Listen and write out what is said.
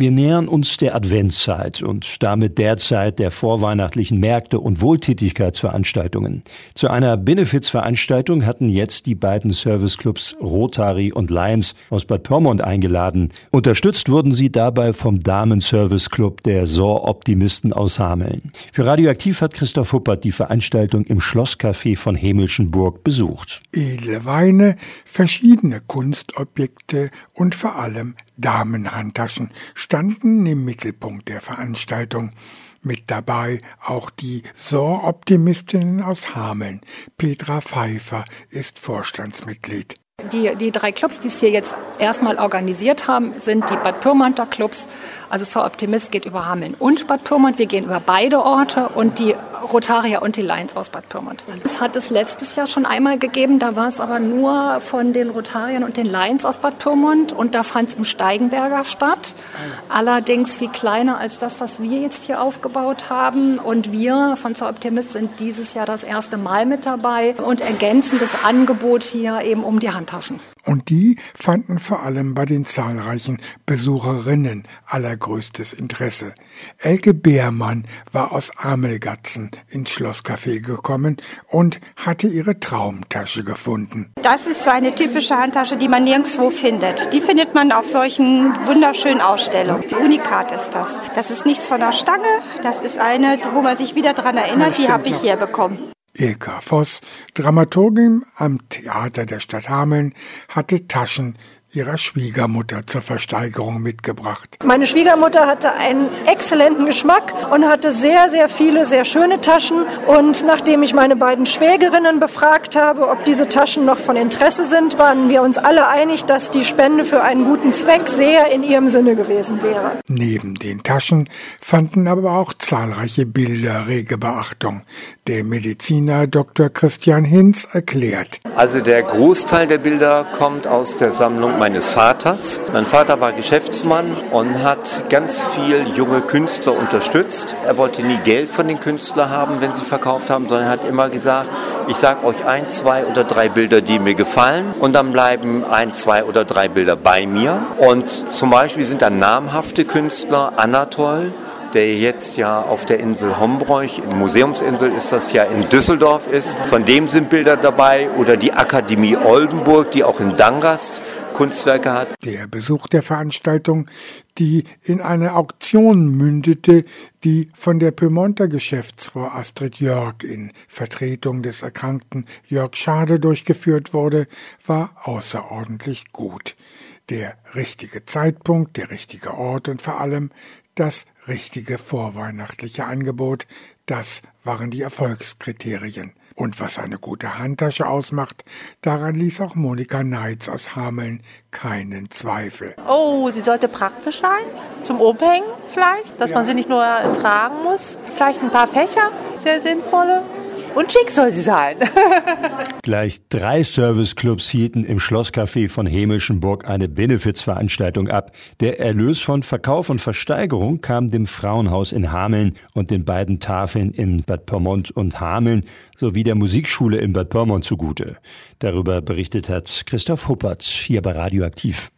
Wir nähern uns der Adventszeit und damit der Zeit der vorweihnachtlichen Märkte und Wohltätigkeitsveranstaltungen. Zu einer Benefizveranstaltung hatten jetzt die beiden Serviceclubs Rotary und Lions aus Bad Pyrmont eingeladen. Unterstützt wurden sie dabei vom Damenserviceclub der Sohr Optimisten aus Hameln. Für Radioaktiv hat Christoph Huppert die Veranstaltung im Schlosscafé von Hemelschenburg besucht. Edle Weine, verschiedene Kunstobjekte und vor allem Damenhandtaschen standen im Mittelpunkt der Veranstaltung. Mit dabei auch die SOR-Optimistinnen aus Hameln. Petra Pfeiffer ist Vorstandsmitglied. Die, die drei Clubs, die es hier jetzt erstmal organisiert haben, sind die Bad Pyrmonter Clubs, also So Optimist geht über Hameln und Bad Pyrmont. Wir gehen über beide Orte und die Rotarier und die Lions aus Bad Pyrmont. Es hat es letztes Jahr schon einmal gegeben, da war es aber nur von den Rotariern und den Lions aus Bad Pyrmont und da fand es im Steigenberger statt. Allerdings viel kleiner als das, was wir jetzt hier aufgebaut haben. Und wir von So Optimist sind dieses Jahr das erste Mal mit dabei und ergänzen das Angebot hier eben um die Handtaschen. Und die fanden vor allem bei den zahlreichen Besucherinnen allergrößtes Interesse. Elke Beermann war aus Amelgatzen ins Schlosscafé gekommen und hatte ihre Traumtasche gefunden. Das ist eine typische Handtasche, die man nirgendwo findet. Die findet man auf solchen wunderschönen Ausstellungen. Unikat ist das. Das ist nichts von der Stange. Das ist eine, wo man sich wieder daran erinnert. Die habe ich hier bekommen. Ilka Voss, Dramaturgin am Theater der Stadt Hameln, hatte Taschen ihrer Schwiegermutter zur Versteigerung mitgebracht. Meine Schwiegermutter hatte einen exzellenten Geschmack und hatte sehr, sehr viele, sehr schöne Taschen. Und nachdem ich meine beiden Schwägerinnen befragt habe, ob diese Taschen noch von Interesse sind, waren wir uns alle einig, dass die Spende für einen guten Zweck sehr in ihrem Sinne gewesen wäre. Neben den Taschen fanden aber auch zahlreiche Bilder rege Beachtung. Der Mediziner Dr. Christian Hinz erklärt. Also der Großteil der Bilder kommt aus der Sammlung meines Vaters. Mein Vater war Geschäftsmann und hat ganz viel junge Künstler unterstützt. Er wollte nie Geld von den Künstlern haben, wenn sie verkauft haben, sondern hat immer gesagt, ich sage euch ein, zwei oder drei Bilder, die mir gefallen und dann bleiben ein, zwei oder drei Bilder bei mir. Und zum Beispiel sind da namhafte Künstler, Anatol, der jetzt ja auf der Insel Hombroich, Museumsinsel ist das ja in Düsseldorf ist. Von dem sind Bilder dabei oder die Akademie Oldenburg, die auch in Dangast Kunstwerke hat. Der Besuch der Veranstaltung, die in eine Auktion mündete, die von der Pyrmonter Geschäftsfrau Astrid Jörg in Vertretung des erkrankten Jörg Schade durchgeführt wurde, war außerordentlich gut. Der richtige Zeitpunkt, der richtige Ort und vor allem das richtige vorweihnachtliche Angebot, das waren die Erfolgskriterien. Und was eine gute Handtasche ausmacht, daran ließ auch Monika Neitz aus Hameln keinen Zweifel. Oh, sie sollte praktisch sein, zum Umhängen vielleicht, dass ja. man sie nicht nur tragen muss. Vielleicht ein paar Fächer, sehr sinnvolle. Und schick soll sie sein. Gleich drei Serviceclubs hielten im Schlosscafé von Hemelschenburg eine Benefizveranstaltung ab. Der Erlös von Verkauf und Versteigerung kam dem Frauenhaus in Hameln und den beiden Tafeln in Bad Pyrmont und Hameln sowie der Musikschule in Bad Pyrmont zugute. Darüber berichtet hat Christoph Huppert hier bei Radioaktiv.